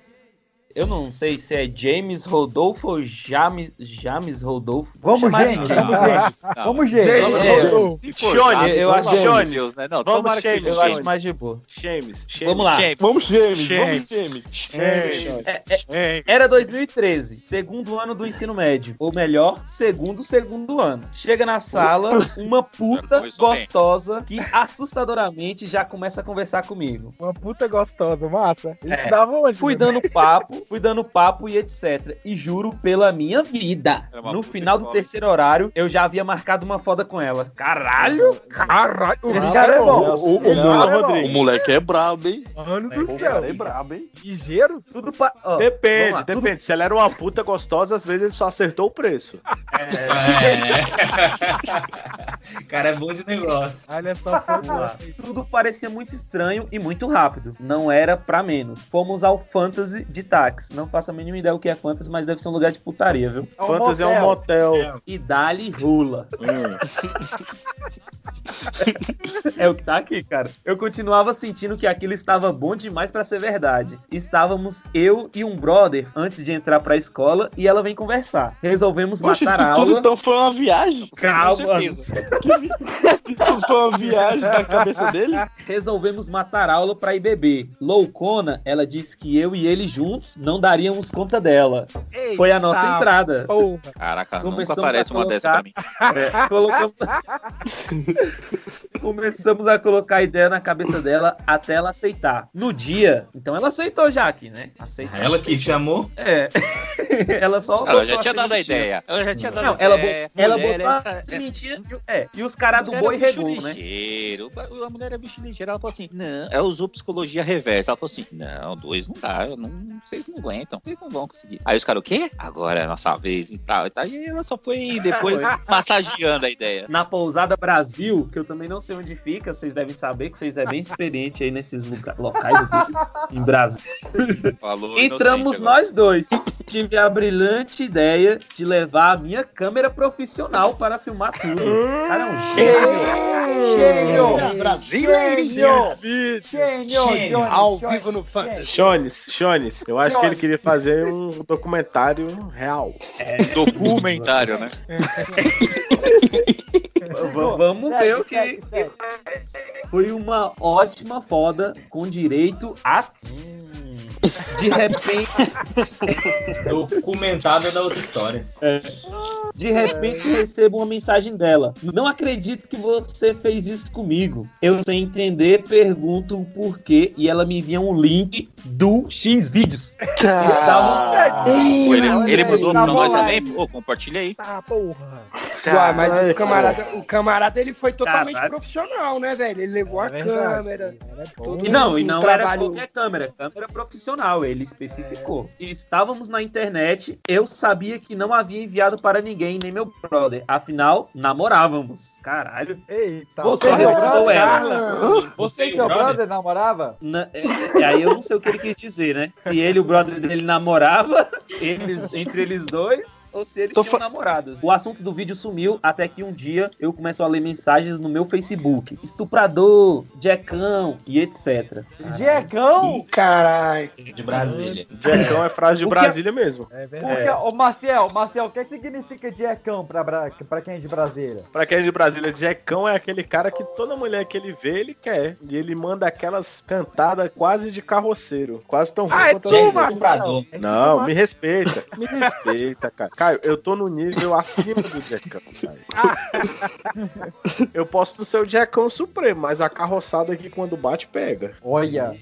Eu não sei se é James Rodolfo ou James, James Rodolfo. Vamos, gente, James. vamos, gente. Não. Vamos, gente. É, Vamos, é, Rodolfo. Shone, eu acho né? Não, Vamos, James, James. eu acho mais de boa. James, Vamos lá. Vamos, James. James. Vamos, James. James. É, é, era 2013, segundo ano do ensino médio. Ou melhor, segundo segundo ano. Chega na sala, uma puta gostosa que assustadoramente já começa a conversar comigo. Uma puta gostosa, massa. Ele É. estudava onde? Fui dando papo, fui dando papo e etc. E juro pela minha vida. No final do terceiro horário, eu já havia marcado uma foda com ela. Caralho! Caralho! Esse cara é bom. O, o, é bom. o moleque é brabo, hein? Mano O do céu. cara é brabo, hein? Ligeiro? Tudo ó, vamos Depende, lá, tudo- depende. Se ela era uma puta gostosa, às vezes ele só acertou o preço. É. cara é bom de negócio. Olha só. Tudo parecia muito estranho e muito rápido. Não era pra menos. Fomos ao Fantasy de táxi. Não faço a mínima ideia o que é Fantasy, mas deve ser um lugar de putaria, viu? É um Fantasy é um motel. E dali rula. É o que tá aqui, cara. Eu continuava sentindo que aquilo estava bom demais pra ser verdade. Estávamos eu e um brother antes de entrar pra escola e ela vem conversar. Resolvemos Poxa, matar isso a tudo aula. então foi uma viagem. Calma. Certeza. Isso foi uma viagem na cabeça dele? Resolvemos matar aula pra ir beber. Loucona, ela disse que eu e ele juntos não daríamos conta dela. Foi a nossa Eita entrada. Porra. Caraca, nunca Começamos aparece a uma dessa pra colocar- mim. É, colocamos... Começamos a colocar a ideia na cabeça dela até ela aceitar. No dia, então ela aceitou já aqui, né? Aceitou. Ela que chamou? É. ela só. Ela já tinha dado a ideia. Ela já tinha dado Não, a ela, ideia. ela botou a é- sementinha e, o- é, e os caras do boi é bicho regou, né? ligeiro. A mulher é bicho ligeiro. Ela falou assim: não. Ela usou psicologia reversa. Ela falou assim: não, dois não dá. eu Não, vocês não aguentam. Vocês não vão conseguir. Aí os caras, o quê? Agora é a nossa vez e tal. E tal. E ela só foi depois massageando a ideia. Na pousada Brasil, que eu também não sei onde fica, vocês devem saber que vocês é bem experiente aí nesses locais aqui em Brasil. Falou Entramos nós dois. Tive a brilhante ideia de levar a minha câmera profissional para filmar tudo. Cara, é um gênio. Gênio! Brasil, Gênio! Gênio! Gênio! Ao vivo no Fantasy. Shones, Shones, eu acho que ele queria fazer um documentário real. Documentário, né? V- Vamos ver o que. Foi uma ótima foda com direito a. Hum. De repente. Documentada da outra história. De repente recebo uma mensagem dela. Não acredito que você fez isso comigo. Eu sem entender, pergunto o porquê e ela me envia um link do X vídeos. Pô, ele, ele mandou tá pra nós também. Pô, compartilha aí. Tá, porra. Uai, mas o camarada, o camarada ele foi totalmente Caralho. profissional, né, velho? Ele levou a É verdade. câmera. todo E não, um e não era trabalho- qualquer câmera, câmera profissional, ele especificou. E estávamos na internet, eu sabia que não havia enviado para ninguém, nem meu brother. Afinal, namorávamos. Caralho. Eita! Você respondeu ela. Você e seu brother namorava? Na- é, é, aí eu não sei o que ele quis dizer, né? Se ele e o brother dele namorava, eles, entre eles dois, ou se eles Tô tinham fa- namorados. O assunto do vídeo sumiu até que um dia eu começo a ler mensagens no meu Facebook. Estuprador, Jackão e etc. Ih, caralho. De Brasília. Jackão é frase de O que- Brasília mesmo. É Porque, verdade. ô Marcel, Marcel, o que significa Diegão pra, Bra- pra quem é de Brasília? Pra quem é de Brasília, Jackão é aquele cara que toda mulher que ele vê, ele quer. E ele manda aquelas cantadas quase de carroceiro. Quase tão ruim Ah, é quanto tu, as minhas. Marcel. Estuprador. Não, me respeita. Me respeita, cara. Caio, eu tô no nível acima do Jackão, Caio. Eu posso ser o Jackão Supremo, mas a carroçada aqui quando bate, pega. Olha.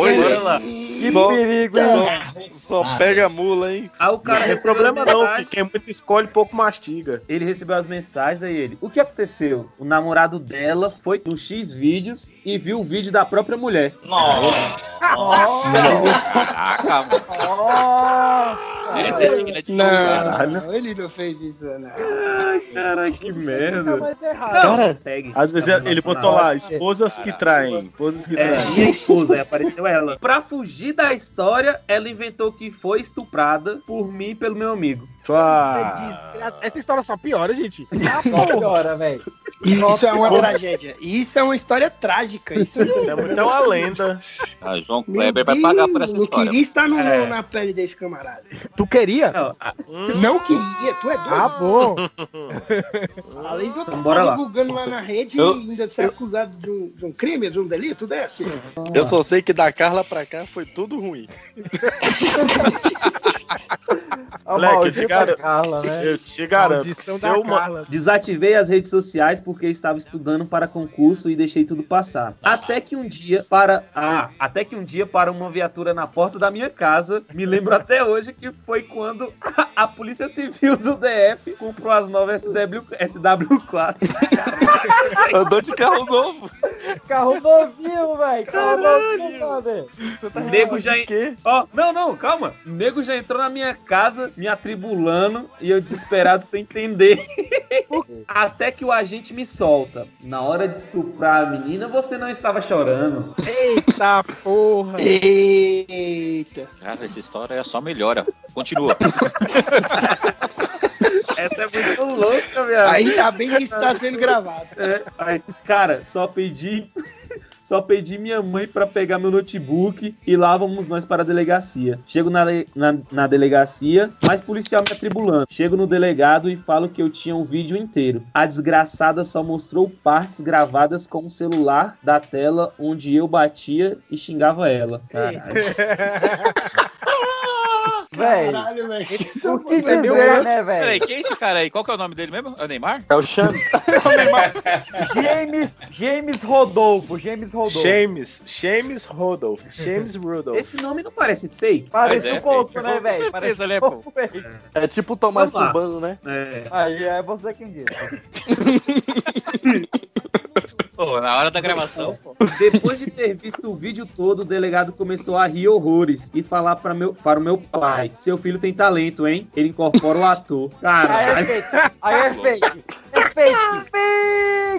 Olha lá. Que Só- perigo, hein? Só, só pega a mula, hein? Aí o cara Não tem problema não, que quem muito escolhe, pouco mastiga. Ele recebeu as mensagens aí ele. O que aconteceu? O namorado dela foi no X vídeos e viu o vídeo da própria mulher. Nossa. Caraca, mano. Essa é digna de Não, Caralho. ele não fez isso, não. Ai, caralho, que merda. Cara, às vezes ele botou lá, esposas que traem. Esposas que É, traem. minha esposa, aí apareceu ela. Pra fugir da história, ela inventou que foi estuprada por mim e pelo meu amigo. Pá. Essa história só piora, gente. Agora, velho. Isso é uma tragédia. Isso é uma história trágica. Isso, Isso é muito é uma lenda. Ah, João Kleber vai pagar por essa história. Não queria estar no- É. na pele desse camarada. Tu queria? Não, a- Não queria, tu é doido. Ah, bom. Além de eu Então, estar bora lá. divulgando lá na rede Eu- e ainda ser acusado de um, de um crime, de um delito desse. Eu só sei que da Carla pra cá foi tudo ruim. A Moleque, eu te garanto. Carla, né? Eu te garanto. Maldição Se da eu, ma-. Desativei as redes sociais porque estava estudando para concurso e deixei tudo passar. Até que um dia para ah, até que um dia para uma viatura na porta da minha casa. Me lembro até hoje que foi quando a Polícia Civil do DF comprou as novas SW, SW4. Andou de carro novo. Carro novinho, velho. Carro novinho, brother. Nego já Ó, não, não, calma. O nego já entrou na minha casa me atribulando e eu desesperado sem entender. Até que o agente me solta. Na hora de estuprar a menina, você não estava chorando. Eita porra. Eita. Cara, essa história só melhora. Continua. Essa é muito louca, minha Ainda bem que isso está sendo gravado. É, aí, cara, só pedi. Só pedi minha mãe pra pegar meu notebook e lá vamos nós para a delegacia. Chego na, na, na delegacia, mais policial me atribulando. Chego no delegado e falo que eu tinha o vídeo inteiro. A desgraçada só mostrou partes gravadas com o celular da tela onde eu batia e xingava ela. Caralho. Velho, Caralho, velho. o que é meu dizer, gosto. né, Peraí, velho? quem é esse cara aí? Qual que é o nome dele mesmo? É o Neymar? É o Chame. James, James Rodolfo, James Rodolfo. James, James Rodolph, James Rudolph. Esse nome não parece fake? Parece é, um pouco, fake. né, Com velho? certeza, Parece né, um pô? pouco, velho. É tipo o Tomás Vamos lá. Turbano, né? É. Aí é você quem diz. Pô, na hora da gravação, pô. Depois de ter visto o vídeo todo, o delegado começou a rir horrores e falar para, meu, para o meu pai: Seu filho tem talento, hein? Ele incorpora o ator. Aí é Caralho. fake. Aí é fake. É fake.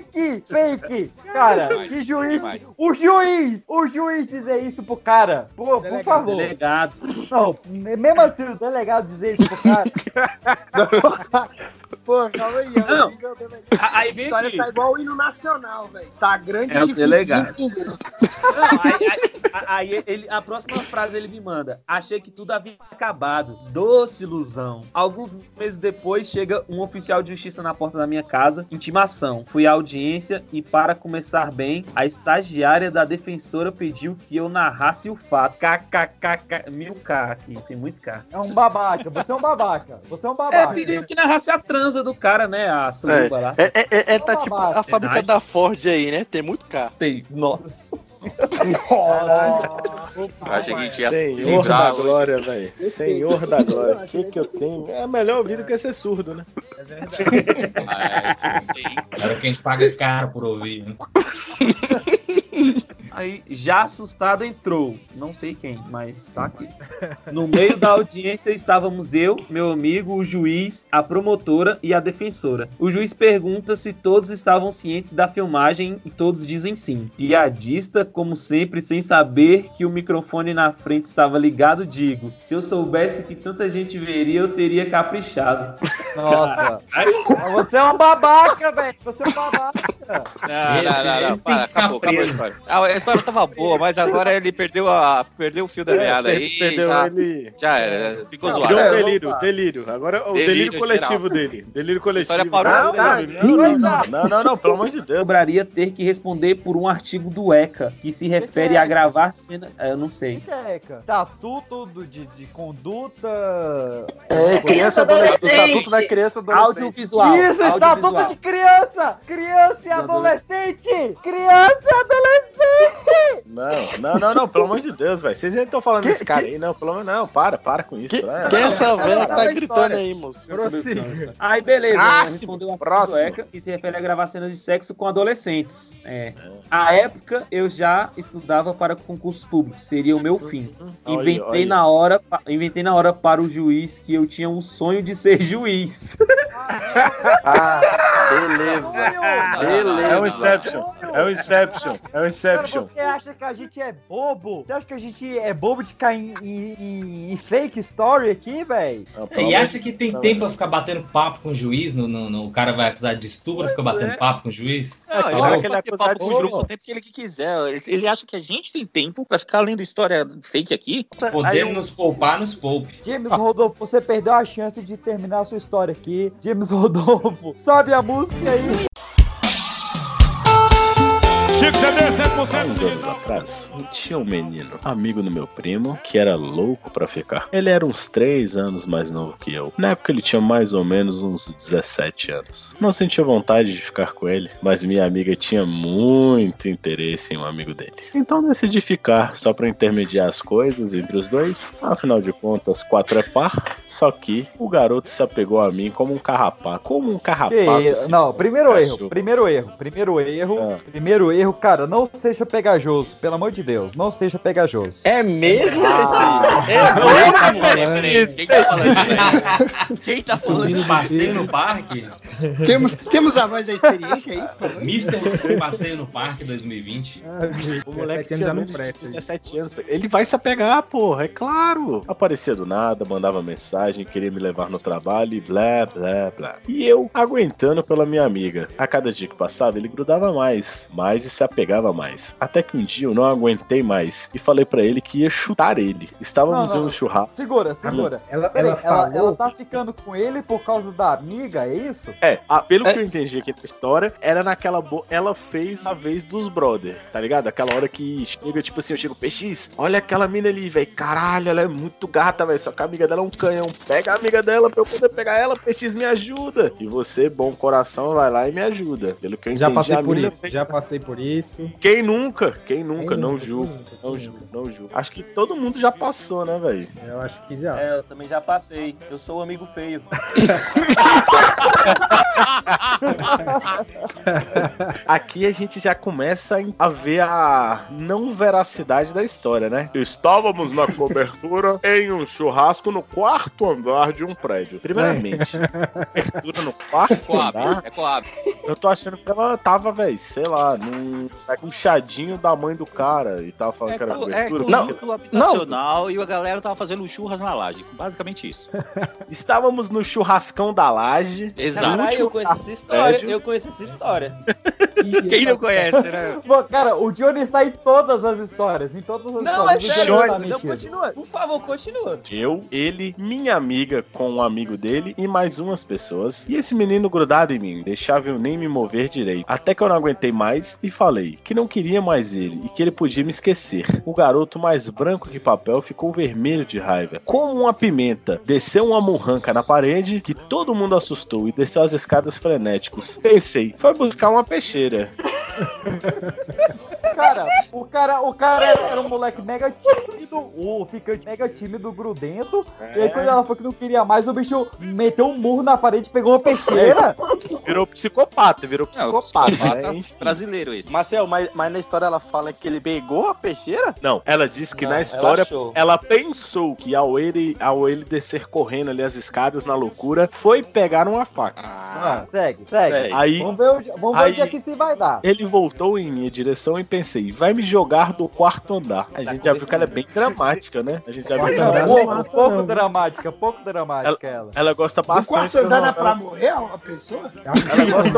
Fake. Fake. Cara, que juiz. O juiz. O juiz dizer isso pro cara. Por, por favor. Delegado. Não, mesmo assim, o delegado dizer isso pro cara. Pô, calma aí. Não. amigo, eu também. A- Aí A vem história aqui. tá igual o hino nacional, velho. Tá grande É e o difícil delegado. de entender. Não, aí, aí- aí ele, a próxima frase ele me manda: Achei que tudo havia acabado. Doce ilusão. Alguns meses depois chega um oficial de justiça na porta da minha casa. Intimação. Fui à audiência e, para começar bem, a estagiária da defensora pediu que eu narrasse o fato. KKKK. Mil K aqui, tem muito K. É um babaca. Você é um babaca. Você é um É, babaca. pediu que narrasse a transa do cara, né? A suruba lá. É, é, é, é, tá tipo a fábrica Verdade. da Ford aí, né? Tem muito carro. Tem. Nossa. Achei que a gente ia Senhor da glória, velho. Senhor da glória. O que que eu tenho? É melhor ouvir do que ser surdo, né? Ah, é, isso aí. Era que a gente paga caro por ouvir, né? Aí, já assustado, entrou. Não sei quem, mas tá aqui. No meio da audiência estávamos eu, meu amigo, o juiz, a promotora e a defensora. O juiz pergunta se todos estavam cientes da filmagem e todos dizem sim. Piadista, como sempre, sem saber que o microfone na frente estava ligado, digo: se eu soubesse que tanta gente veria, eu teria caprichado. Nossa. Você é um babaca, velho. Você é um babaca. Não, não, não, não, para, acabou, acabou a história. Ah, história tava boa, mas agora ele perdeu, a, perdeu o fio da É, meada aí. perdeu já, ele. Já era, ficou Não, zoado. virou um É, delírio, delírio. Agora é o Delírio delírio, coletivo geral. dele. Delírio coletivo. História parou, Não, não, não, não, não, não, não, pelo amor de Deus. Cobraria ter que responder por um artigo do ECA que se refere a gravar cena. é, Eu não sei. Checa. Estatuto do- de, de conduta. É, criança adolescente. O estatuto da criança adolescente. Audiovisual. Isso, estatuto de criança! Criança e adolescente! Criança e adolescente! Não, não, não, não, pelo amor de Deus, velho. Vocês estão falando desse cara aí, não, pelo amor não, para, para com isso. né? Quem é essa velha que tá gritando aí, moço? Aí, beleza. Próximo, né, respondeu a próximo. do ECA que se refere a gravar cenas de sexo com adolescentes. É. À época, eu já estudava para concursos públicos. Seria o meu fim. Olha, Inventei olha. na hora, inventei na hora para o juiz que eu tinha um sonho de ser juiz. Ah, beleza. Beleza. É o Inception, é o Inception, é o Cara, Inception. você acha que a gente é bobo? Você acha que a gente é bobo de cair em, em- em fake story aqui, velho? É, E acha que tem tempo pra ficar batendo papo com o juiz? No, no, no- o cara vai acusar de estupro, fica batendo é. papo com o juiz? Não, ele Tá vai louco? bater acusado papo de com estupro. o tempo que ele que quiser. Ele, ele acha que a gente tem tempo pra ficar lendo história fake aqui? Podemos nos poupar, nos poupe. James Rodolfo, você perdeu a chance de terminar a sua história aqui. James Rodolfo, sobe a música aí. Chico CD, Há uns anos atrás, tinha um menino, amigo do meu primo, que era louco pra ficar. Ele era uns 3 anos mais novo que eu. Na época ele tinha mais ou menos uns 17 anos. Não sentia vontade de ficar com ele, mas minha amiga tinha muito interesse em um amigo dele. Então decidi ficar só pra intermediar as coisas entre os dois. Afinal de contas, quatro é par. Só que o garoto se apegou a mim como um carrapato. Como um Que carrapato. Não, primeiro erro, primeiro erro, primeiro erro, Ah. primeiro erro, cara, não seja pegajoso, pelo amor de Deus, não seja pegajoso. É mesmo, Ah. é Peraí, Quem tá falando isso? Quem tá falando isso passeio no parque? Temos, temos a voz da experiência, é isso? Mister Passeio no Parque 2020. O moleque 17 anos tinha já não menos de presta. 17 anos. Ele vai se apegar, porra, é claro. Aparecia do nada, mandava mensagem, queria me levar no trabalho e blá, blá, blá. E eu aguentando pela minha amiga. A cada dia que passava, ele grudava mais, mais e se apegava mais. Até que um dia eu não aguentei mais e falei pra ele que ia chutar ele. Estávamos Não, não. em um churrasco. Segura, segura. Ela, ela ela, falou. ela tá ficando com ele por causa da amiga, é isso? É, a- pelo que eu entendi aqui da história, era naquela. Bo... Ela fez a vez dos brother, tá ligado? Aquela hora que chega, tipo assim, eu chego, PX, olha aquela mina ali, velho. Caralho, ela é muito gata, velho. Só que a amiga dela é um canhão. Pega a amiga dela pra eu poder pegar ela, PX, me ajuda. E você, bom coração, vai lá e me ajuda. Pelo que eu Já entendi, passei a por isso, fez- já passei por isso. Quem nunca? Quem nunca? Quem não julgo. Não julgo, não julgo. Acho que todo mundo já passou, né, velho? Eu acho que já. É, eu também já passei. Eu sou o amigo feio. Aqui a gente já começa a ver a não veracidade da história, né? Estávamos na cobertura em um churrasco no quarto andar de um prédio. Primeiramente, cobertura no quarto Coab, andar. é Coab. Eu tô achando que ela tava, velho, sei lá, num puxadinho da mãe do cara e tava falando É, que era é cobertura. clube, clube habitacional e a galera tava fazendo churras na laje. Basicamente isso. Estávamos no churrascão da laje. Exato. Caralho, eu conheço essa história. Eu conheço essa história. Quem não conhece, né? Pô, cara, o Johnny está em todas as histórias, em todas as Não, é histórias. O sério. Johnny tá Não, continua. Por favor, continua. Eu, ele, minha amiga com um amigo dele e mais umas pessoas. E esse menino grudado em mim, deixava eu nem me mover direito. Até que eu não aguentei mais e falei que não queria mais ele e que ele podia me esquecer. O garoto mais branco que papel ficou vermelho de raiva. Como uma pimenta, desceu uma murranca na parede que todo mundo assustou e desceu as escadas frenéticos. Pensei, foi buscar uma peixeira. Cara, o cara, o cara era, era um moleque mega tímido, o ficante mega tímido, grudento. E aí quando ela falou que não queria mais, o bicho meteu um murro na parede, pegou uma peixeira. Virou psicopata, virou psicopata. Psicopata né? brasileiro esse. Marcel, mas, mas na história ela fala que ele pegou a peixeira? Não, ela disse que Não, na ela história achou. ela, pensou que ao ele, ao ele descer correndo ali as escadas na loucura, foi pegar uma faca. Ah, segue, segue. Segue. Aí- vamos ver, onde, vamos ver aí- onde é que se vai dar. Ele voltou em minha direção e pensei, vai me jogar do quarto andar. A gente já viu que ela é bem dramática, né? A gente já viu. Não, Ela, pouco, pouco dramática, pouco dramática ela. ela gosta bastante. quarto das andar é pra morrer uma pessoa? Ela gosta.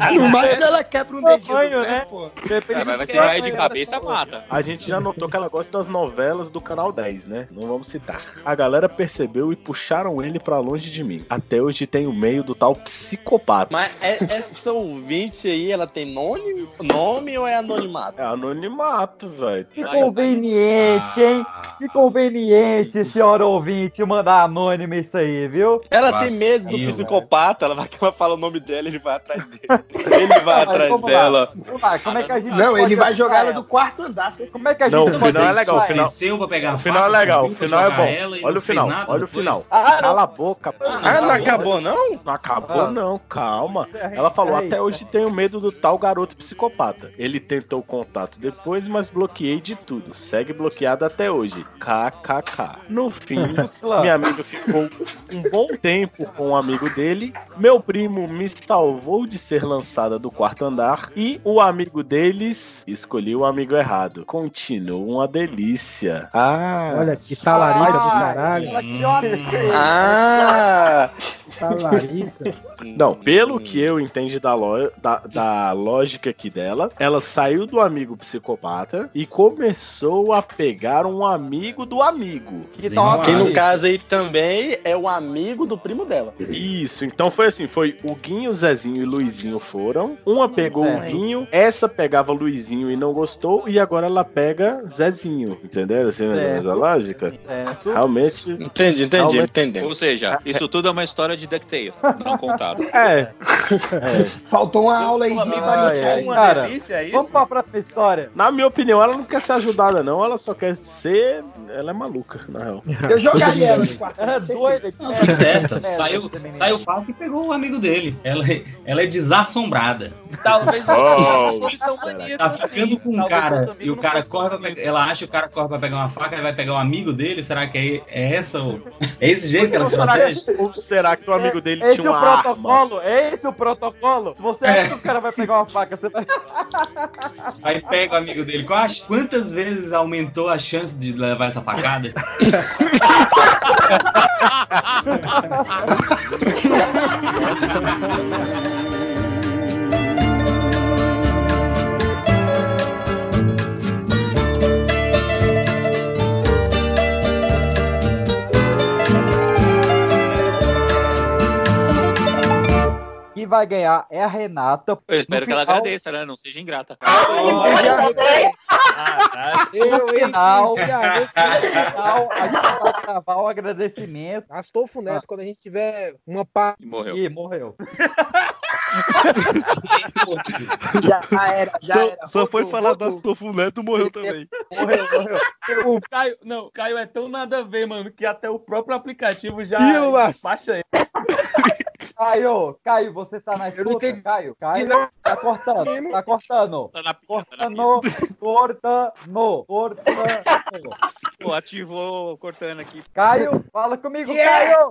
No máximo ela quebra um dedinho Banho, né? pô. É, mas se vai de cabeça, mata. A gente já notou que ela gosta das novelas do canal 10, né? Não vamos citar. A galera percebeu e puxaram ele pra longe de mim. Até hoje tem o meio do tal psicopata. Mas é- essa ouvinte aí, ela tem nome, nome ou é anonimato? É anonimato, velho. Que conveniente, hein? Que conveniente, senhora ouvinte, mandar anônimo isso aí, viu? Ela tem medo do velho. psicopata, ela vai que ela fala o nome dela, ele vai atrás dele. Ele vai atrás dela. Vamos lá, como é que a gente Não, pode ele vai jogar ela ela? do quarto andar. Como é que a gente Não, o pode final é legal, o ela? final- pra pegar O final é legal, o final é bom. Olha o final, olha o final. Ah. Cala a boca, pô. Ah, não acabou, não? Não acabou, Ah. não, calma. Ela falou: até hoje tenho medo do tal garoto psicopata. Ele tentou contato depois, mas bloqueei de tudo. Segue bloqueado até hoje. KKK. No fim, minha amiga ficou um bom tempo com um amigo dele. Meu primo me salvou de ser lançada do quarto andar. E o amigo deles escolheu o amigo errado. Continua uma delícia. Ah, Olha que talarica do Ah, caralho. olha que- Ah! Talarica. Não, pelo que eu entendi da, lo- da, da lógica aqui dela, ela saiu do amigo psicopata e começou a pegar um amigo do amigo. Que. Que no caso aí também é o amigo do primo dela. Isso, então foi assim, foi o Guinho, o Zezinho e Luizinho foram. Uma pegou É. o Guinho, essa pegava o Luizinho e não gostou, e agora ela pega Zezinho. Entenderam assim mais ou menos a lógica? Certo. Realmente. Entendi, entendi, Realmente- entendendo. Ou seja, isso tudo é uma história de DuckTales, não contado. É. Faltou uma aula aí de ai, Uma cara, delícia, é isso? vamos pra próxima história. Na minha opinião, ela não quer ser ajudada, não. Ela só quer ser. Ela é maluca, na real. Eu jogaria ela quarto Ela é doida. Não, tá certo. É, Saiu, saiu o Falco e pegou o amigo dele. Ela, é- ela é desassombrada. Talvez Oh, será? Tá ficando com um cara e o cara corre pra pegar, Ela acha que o cara corre pra pegar uma faca e vai pegar um amigo dele. Será que é, é essa? o- É esse jeito que ela se protege? que, ou será que o amigo dele Esse tinha é o uma arma? protocolo? É esse o protocolo? Você acha que o cara vai pegar uma faca? Você vai... Aí pega o amigo dele. Quantas vezes aumentou a chance de levar essa facada? Quem vai ganhar é a Renata. Eu espero No que ela final- agradeça, né? Não seja ingrata. No final, no final, a gente vai gravar o agradecimento. Astolfo Neto, quando a gente tiver uma pá. E morreu. Ih, morreu. Já era, já Só, era. só foi falar rodou. das Tofu Neto, morreu também. Morreu, morreu. O Caio, não, o Caio é tão nada a ver, mano, que até o próprio aplicativo já baixa ele. Caio, Caio, você tá na escuta? Caio, Caio, tá cortando, tá cortando. Tá na pista, tá na Cortando, cortando, cortando. Pô, ativou cortando aqui. Caio, fala comigo, Yeah. Caio.